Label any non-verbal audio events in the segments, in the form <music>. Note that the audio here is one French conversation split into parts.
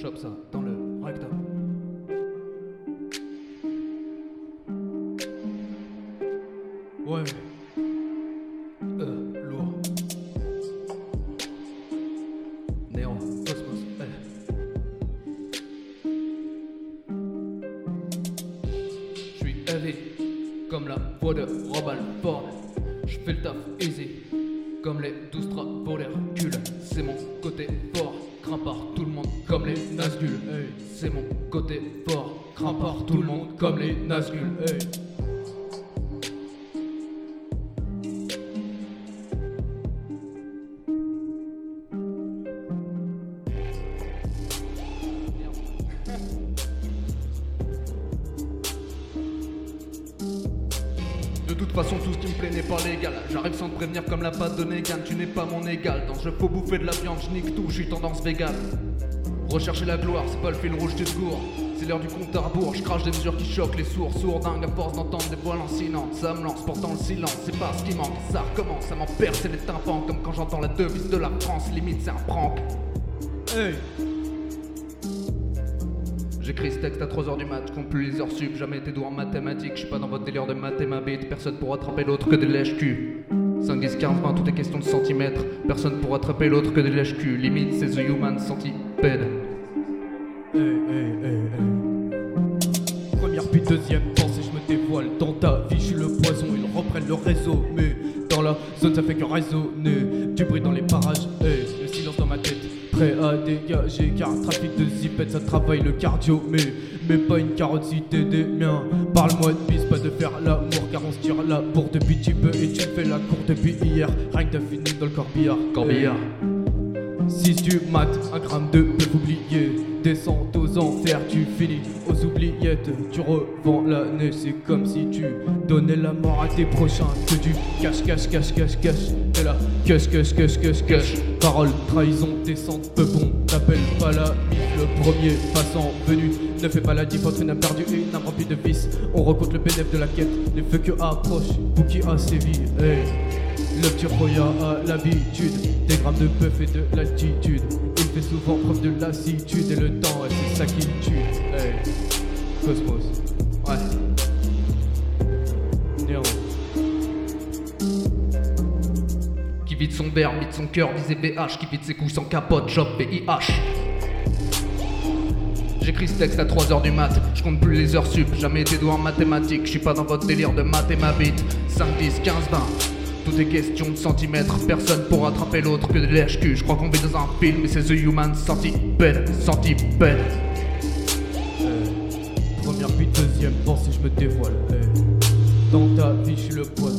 ça dans le rectum. Ouais. Euh, lourd. Néant, cosmos, eh. Je suis heavy, comme la voix de Robin Ford. Je fais le taf easy, comme les douze travaux d'Hercule. C'est mon côté fort, par tout le monde, comme les Nazgûl. Hey. C'est mon côté fort, par tout le monde, comme les Nazgûl. Hey. Façon, tout ce qui me plaît n'est pas légal. J'arrive sans te prévenir comme la pâte de Negan. Tu n'es pas mon égal. Dans ce jeu, faut bouffer de la viande, je nique tout, je suis tendance vegan. Rechercher la gloire, c'est pas le fil rouge du secours. C'est l'heure du compte à rebours. Je crache des mesures qui choquent les sourds. Sourdingue à force d'entendre des voix lancinantes. Ça me lance, pourtant le silence, c'est pas ce qui manque. Ça recommence, ça m'en les tympans. Comme quand j'entends la devise de la France. Limite, c'est un prank. Hey! J'écris ce texte à 3h du mat, je compte plus les heures sup, jamais été doué en mathématiques, je suis pas dans votre délire de maths personne pour attraper l'autre que des lèches-cul. 5, 10, 15, 20, tout est question de centimètres, personne pour attraper l'autre que des lèches-cul, limite c'est The Human Centipede. Hey, hey, hey, hey. Première puis deuxième pensée, je me dévoile. Dans ta vie, je suis le poison, ils reprennent le réseau. Mais dans la zone, ça fait que résonner. Du bruit dans les parages, Prêt à dégager, car trafic de zipette, ça travaille le cardio. Mais, mais pas une carotte si t'es des miens. Parle-moi de bis, pas de faire l'amour, car on se tire la bourre depuis tu peux et tu fais la cour depuis hier. Rien que t'as fini dans le corbillard. Corbillard. 6 du mat, un gramme de bœuf oublié. Descends aux enfers, tu finis aux oubliettes. Tu revends l'année, c'est comme si tu donnais la mort à tes prochains. Que du cache, cache, cache, cache, cache. De la cache, cache, cache, cache, cache. Parole, trahison, descente, peu bon. T'appelles pas la le premier passant venu. Ne fais pas la diff entre une âme perdue et une âme remplie de vices. On recompte le bénéfice de la quête. Les feux que approche, Bouki a sévi. Hey. Le petit Roya a l'habitude des grammes de bœuf et de l'altitude. Il fait souvent preuve de lassitude et le temps, c'est ça qui tue. Hey, Cosmos, Ouais. Vide son berbe, vide son cœur, disait BH, qui vide ses couilles sans capote, job VIH. J'écris ce texte à 3h du mat, je compte plus les heures sup, jamais été doué en mathématiques, je suis pas dans votre délire de maths ma bite. 5, 10, 15, 20. Tout est question de centimètres, personne pour attraper l'autre que des lèches-cul. Je crois qu'on vit dans un film et c'est The Human Centipede, Centipede. Hey. Première puis deuxième pensée, je me dévoile. Hey. Dans ta vie, je suis le poison.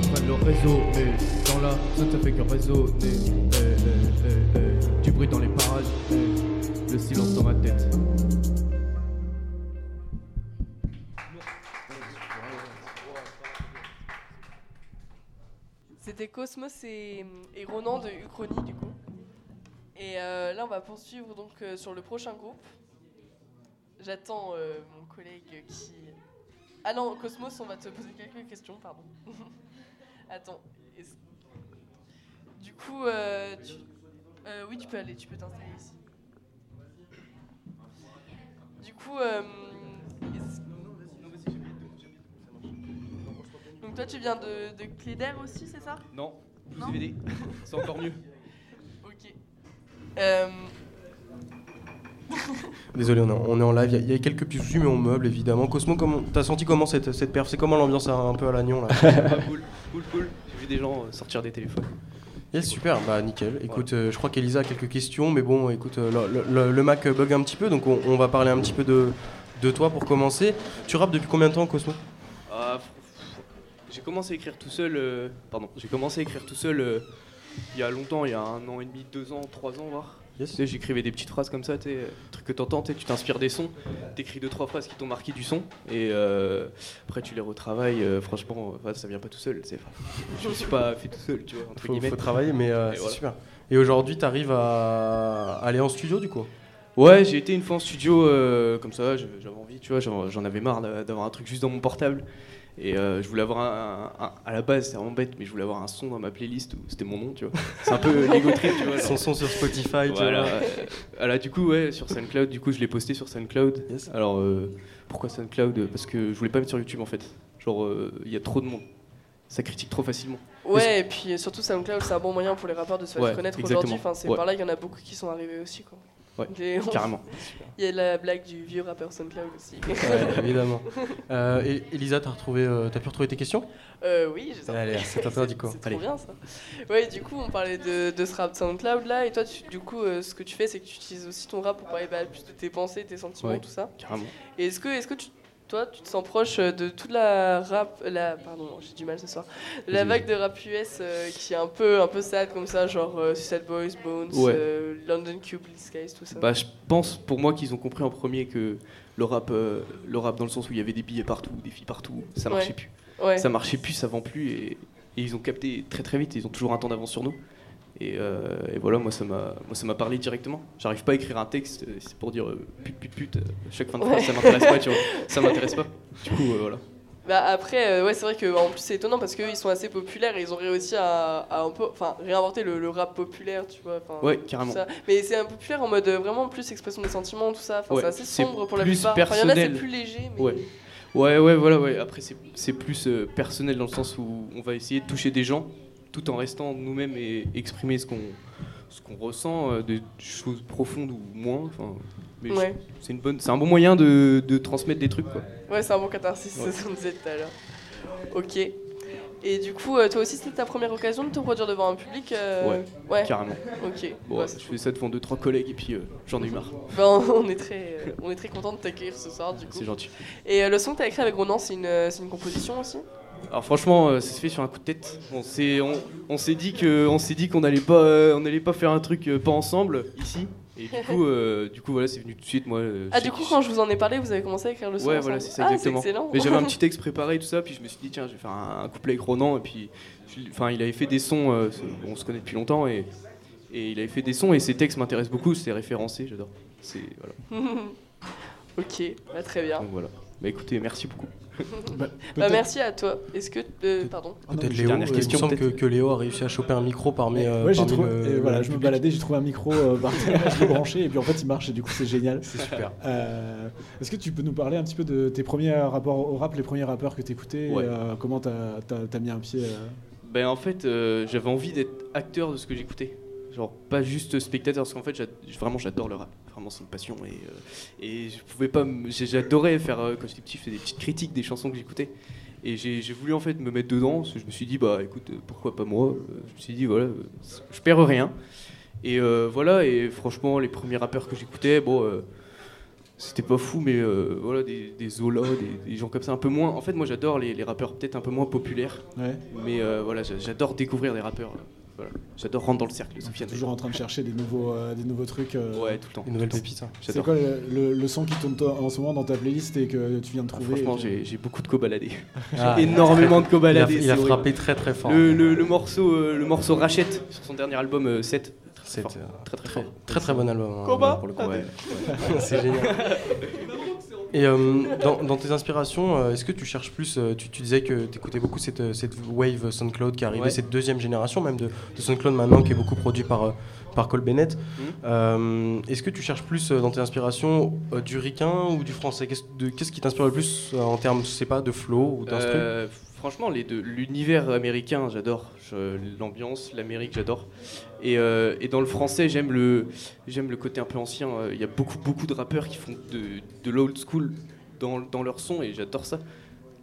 Je reprenne le réseau, mais dans la zone, ça fait que résonner. Hey, hey, hey, hey. Du bruit dans les parages, hey. le silence dans ma tête. C'était Cosmos et, et Ronan de Uchronie du coup. Et euh, là on va poursuivre donc euh, sur le prochain groupe. J'attends euh, mon collègue qui... Ah non, Cosmos, on va te poser quelques questions, pardon. <laughs> Attends. est-ce- Du coup, euh, tu... euh, oui tu peux aller, tu peux t'installer ici. Du coup, euh, donc toi tu viens de, de Cléder aussi, c'est ça? Non, je Non. <laughs> C'est encore mieux. Ok. Euh, <laughs> Désolé, on est, on est en live. Il y a- il y, a quelques petits soucis, mais on meuble évidemment. Cosmo, comment t'as senti comment cette, cette perf? C'est comment l'ambiance un peu à l'agnon là? <laughs> cool. J'ai vu des gens euh, sortir des téléphones. Yes, super, bah nickel. Écoute, euh, je crois qu'Elisa a quelques questions, mais bon, écoute, euh, le, le- le Mac bug un petit peu, donc on, on va parler un petit peu de, de toi pour commencer. Tu rappes depuis combien de temps, Cosmo? F- j'ai commencé à écrire tout seul. euh, pardon, j'ai commencé à écrire tout seul euh, il y a longtemps, il y a un an et demi, deux ans, trois ans, voire. Yes. Tu sais, j'écrivais des petites phrases comme ça, tu sais, euh, truc que t'entends, tu t'inspires des sons, t'écris deux trois phrases qui t'ont marqué du son, et euh, après tu les retravailles. euh, franchement, enfin, ça vient pas tout seul. c'est- je me suis pas <laughs> fait tout seul, tu vois, entre faut, guillemets. faut travailler, mais euh, c'est voilà. super. Et aujourd'hui, t'arrives à aller en studio du coup? Ouais, j'ai été une fois en studio euh, comme ça, j'avais envie, tu vois, j'en avais marre d'a- d'avoir un truc juste dans mon portable. Et euh, je voulais avoir un, un- un- À la base, c'est vraiment bête, mais je voulais avoir un son dans ma playlist où c'était mon nom, tu vois. C'est un peu <laughs> l'ego trip, tu vois. Son son sur Spotify, tu Voilà. vois. euh, voilà, du coup, ouais, sur SoundCloud, du coup, je l'ai posté sur SoundCloud. Yes. Alors, euh, pourquoi SoundCloud? Parce que je voulais pas mettre sur YouTube en fait. Genre, euh, il y a trop de monde. Ça critique trop facilement. Ouais, et puis surtout SoundCloud, c'est un bon moyen pour les rappeurs de se faire Ouais, connaître aujourd'hui. Enfin, c'est Ouais. par là, il y en a beaucoup qui sont arrivés aussi. Quoi. Ouais, Carrément. Il y a la blague du vieux rappeur SoundCloud aussi. Ouais, évidemment. Euh, et Elisa, t'as retrouvé, euh, t'as pu retrouver tes questions? Euh, oui, j'ai Allez, c'est à toi, du coup. C'est bien ça. Ouais, du coup, on parlait de, de ce rap SoundCloud là, et toi, tu- du coup, euh, ce que tu fais, c'est que tu utilises aussi ton rap pour parler bah, plus de tes pensées, tes sentiments, Ouais. tout ça. Carrément. Et est-ce que, est-ce que tu, toi, tu te sens proche euh, de toute la rap, la, pardon, j'ai du mal ce soir, de la vague de rap US euh, qui est un peu, un peu sad comme ça, genre euh, Suicide Boys, Bones, Ouais. euh, London Cube, Guys, tout ça. Bah, je pense pour moi qu'ils ont compris en premier que le rap, le rap dans le sens où il y avait des billets partout, des filles partout, ça marchait Ouais. plus. ouais. Ça marchait plus, ça vend plus et, et ils ont capté très très vite. Ils ont toujours un temps d'avance sur nous. Et, euh, et voilà, moi ça m'a, moi ça m'a parlé directement. J'arrive pas à écrire un texte, c'est pour dire euh, pute pute pute. euh, Chaque fin de phrase, Ouais. ça m'intéresse pas, tu vois. <laughs> Ça m'intéresse pas. Du coup, euh, voilà. Bah après, ouais, c'est vrai que en plus c'est étonnant parce qu'eux ils sont assez populaires et ils ont réussi à, à un peu, enfin, réinventer le, le rap populaire, tu vois. Ouais, carrément. ça. Mais c'est un populaire en mode vraiment plus expression des sentiments, tout ça. Ouais, c'est assez sombre pour la plupart. Enfin, il y en a c'est plus léger, mais Ouais. Ouais, ouais, voilà, ouais. Après, c'est, c'est plus personnel dans le sens où on va essayer de toucher des gens tout en restant nous-mêmes et exprimer ce qu'on, ce qu'on ressent, euh, des choses profondes ou moins. Enfin, mais Ouais. c'est, une bonne, c'est un bon moyen de, de transmettre des trucs, quoi. Ouais, c'est un bon catharsis, Ouais. c'est ce qu'on disait tout à l'heure. Ok. Et du coup, euh, toi aussi, c'était ta première occasion de te produire devant un public euh, Ouais, Ouais. Carrément. Ok. Bon, Ouais, je fais ça devant deux trois collègues et puis euh, j'en ai eu marre. <laughs> Ben, on est très, euh, on est très content de t'accueillir ce soir, du coup. C'est gentil. Et le son que t'as écrit avec Ronan, c'est une, c'est une composition aussi? Alors franchement, euh, ça se fait sur un coup de tête. On s'est, on, on s'est dit que, on s'est dit qu'on allait pas, euh, on pas faire un truc euh, pas ensemble ici. Et du coup, <laughs> euh, du coup voilà, c'est venu tout de suite moi. Ah, du coup, quand je vous en ai parlé, vous avez commencé à écrire le son Ouais, ensemble voilà, c'est ça Ah, exactement. excellent. Mais j'avais un petit <laughs> texte préparé et tout ça, puis je me suis dit tiens, je vais faire un, un couplet avec Ronan et puis, enfin, il avait fait des sons, c'est- on se connaît depuis longtemps et, et il avait fait des sons et ses textes m'intéressent beaucoup, c'est référencé, j'adore. C'est voilà. <laughs> ok, bah, très bien. Donc voilà. Bah écoutez, merci beaucoup. Bah, Peut-être- merci à toi. Est-ce que. euh, pardon. Ah Peut-être Léo. dernière euh, question, il me semble que, peut-être. que Léo a réussi à choper un micro parmi. euh, ouais, j'ai trouvé. le- et voilà, je me baladais, j'ai trouvé un micro euh, par terre, je l'ai branché et puis en fait il marche et du coup c'est génial. C'est super. Euh, Est-ce que tu peux nous parler un petit peu de tes premiers rapports au rap, les premiers rappeurs que t'écoutais, Ouais. euh, comment t'as as, mis un pied euh, Ben en fait, euh, j'avais envie d'être acteur de ce que j'écoutais. Genre pas juste spectateur, parce qu'en fait, vraiment j'adore le rap. Vraiment, c'est une passion. Et, euh, et je pouvais pas. J'adorais faire, euh, quand j'étais petit, je faisais des petites critiques des chansons que j'écoutais. Et j'ai voulu en fait me mettre dedans. parce que je me suis dit, bah écoute, euh, pourquoi pas moi Je me suis dit, voilà, je perds rien. Et euh, voilà, et franchement, les premiers rappeurs que j'écoutais, bon. euh, c'était pas fou, mais euh, voilà, des, des Zola, des, des gens comme ça, un peu moins. En fait, moi j'adore les, les rappeurs peut-être un peu moins populaires. Ouais. Mais voilà, j'a- j'adore découvrir des rappeurs. Voilà. J'adore rentrer dans le cercle, Sofiane. Toujours en train de chercher des nouveaux, euh, des nouveaux trucs. euh, Ouais, tout le temps. Une nouvelle tout le temps. pépite. hein. C'est quoi le, le- le son qui tourne to- en ce moment dans ta playlist et que tu viens de Ah, trouver? Franchement, que- j'ai j'ai beaucoup de co-baladés. Ah, <laughs> Énormément de il a, co-baladés. il a frappé très très fort. Le, le- le morceau, euh, le morceau Rachette sur son dernier album euh, 7. C'est fort. euh, Très très très, fort. très très bon album. hein, Combat pour le coup. Ouais. <laughs> c'est génial. <laughs> Et euh, dans, dans tes inspirations, euh, est-ce que tu cherches plus euh, tu, tu disais que tu écoutais beaucoup cette, cette wave SoundCloud qui arrivait, Ouais. cette deuxième génération même de, de SoundCloud maintenant qui est beaucoup produit par, par Cole Bennett. Mhm. Euh, est-ce que tu cherches plus euh, dans tes inspirations euh, du ricain ou du français? Qu'est-ce qui t'inspire le plus en termes, je sais pas, de flow ou d'instru? Franchement, les deux. L'univers américain, j'adore. L'ambiance, l'Amérique, j'adore. Et, euh, et dans le français, j'aime le, j'aime le côté un peu ancien. Il y a beaucoup, beaucoup de rappeurs qui font de, de l'old school dans, dans leur son et j'adore ça.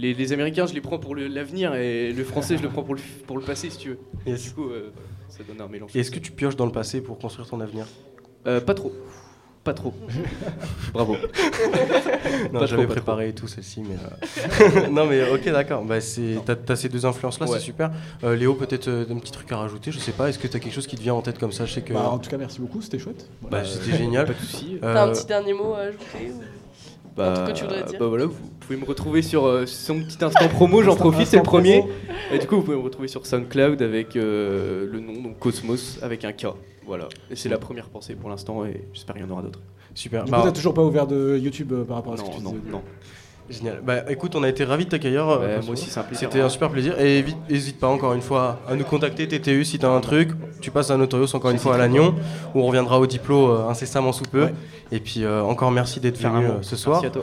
Les, les Américains, je les prends pour l'avenir et le français, je le prends pour le, pour le passé, si tu veux. Yes. Du coup, euh, ça donne un mélange. Et est-ce que tu pioches dans le passé pour construire ton avenir? Euh, pas trop. Pas trop. <laughs> Bravo. Non, j'avais trop, préparé et tout celle-ci, mais euh, <laughs> non, mais ok, d'accord. Bah, c'est, t'as, t'as ces deux influences-là, Ouais. c'est super. Euh, Léo, peut-être euh, un petit truc à rajouter, je sais pas. Est-ce que t'as quelque chose qui te vient en tête comme ça? Je sais que Bah, en tout cas, merci beaucoup, c'était chouette. bah, c'était génial. Pas de soucis. Euh, T'as un petit dernier mot à ajouter ou- Bah, que tu voudrais dire bah voilà, vous pouvez me retrouver sur euh, son petit instant promo, j'en profite, c'est le premier. Et du coup, vous pouvez me retrouver sur SoundCloud avec euh, le nom, donc Cosmos, avec un K. Voilà. Et c'est la première pensée pour l'instant, et j'espère qu'il y en aura d'autres. Super. Du Bah, coup, t'as toujours pas ouvert de YouTube euh, par rapport à ce que Non, tu non, disais. non. Génial. Bah écoute, on a été ravis de t'accueillir. euh, moi aussi, c'est un plaisir. C'était un super plaisir. Et n'hésite pas encore une fois à nous contacter, TTU, si t'as un truc. Tu passes à Notorious encore une fois à Lannion, où on reviendra au diplôme euh, incessamment sous peu. Ouais. Et puis euh, encore merci d'être venu ce soir. Merci à toi.